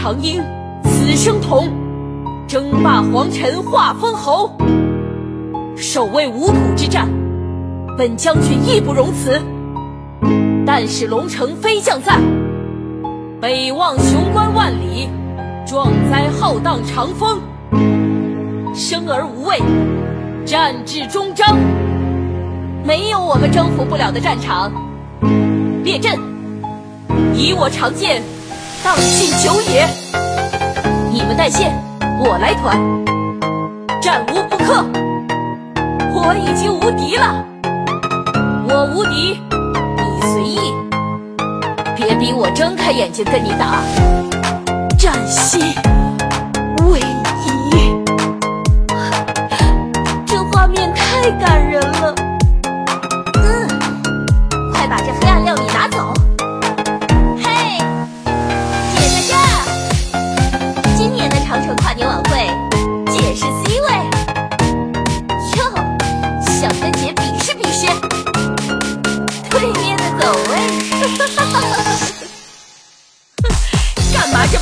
长缨，此生同，争霸皇尘化封侯。守卫无土之战，本将军义不容辞。但使龙城飞将在，北望雄关万里，壮哉浩荡长风。生而无畏，战至终章。没有我们征服不了的战场。列阵，以我长剑，荡尽九野。你们带线，我来团。战无不克。我已经无敌了，我无敌，你随意，别逼我睁开眼睛跟你打，战心为夷，这画面太感人了。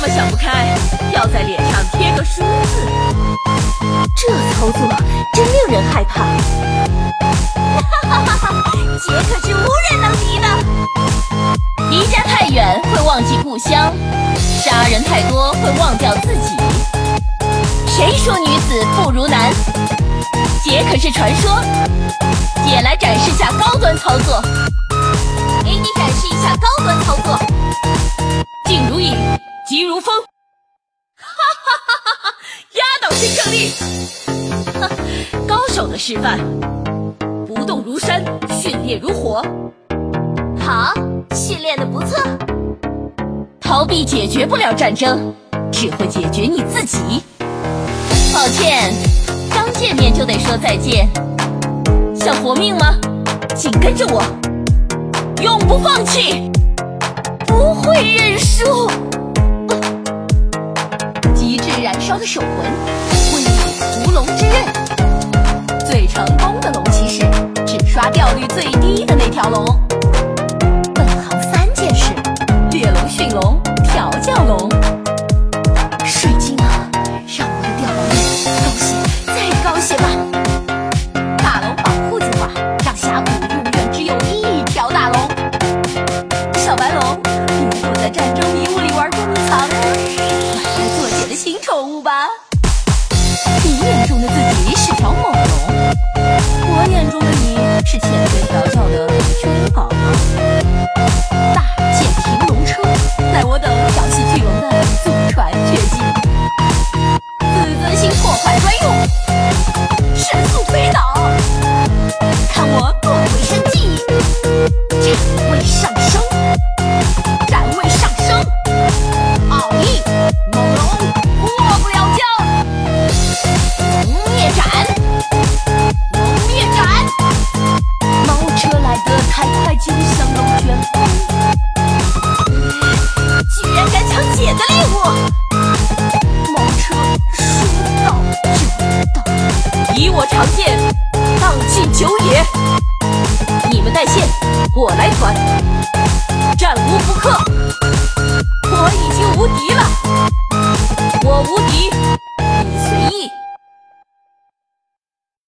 想不开？要在脸上贴个输字？这操作真令人害怕。哈哈哈！姐可是无人能敌的。离家太远会忘记故乡，杀人太多会忘掉自己。谁说女子不如男？姐可是传说，姐来展示下高端操作，压倒性胜利，高手的示范，不动如山，训练如火。好，训练的不错。逃避解决不了战争，只会解决你自己。抱歉。刚见面就得说再见，想活命吗？紧跟着我，永不放弃，不会认输。极致燃烧的手魂，屠龙之刃。最成功的龙骑士，只刷掉率最低的那条龙。本行三件事：猎龙、驯龙、调教龙。水晶啊，让我的掉龙们高兴。高些吧，大龙保护计划让峡谷永远只有一条大龙。小白龙，你躲在战争迷雾里玩捉迷藏，快来做姐的新宠物吧。我眼中的敢抢姐的猎物！猫车说到就到。以我长剑，荡尽九野。你们带线，我来团。战无不克，我已经无敌了。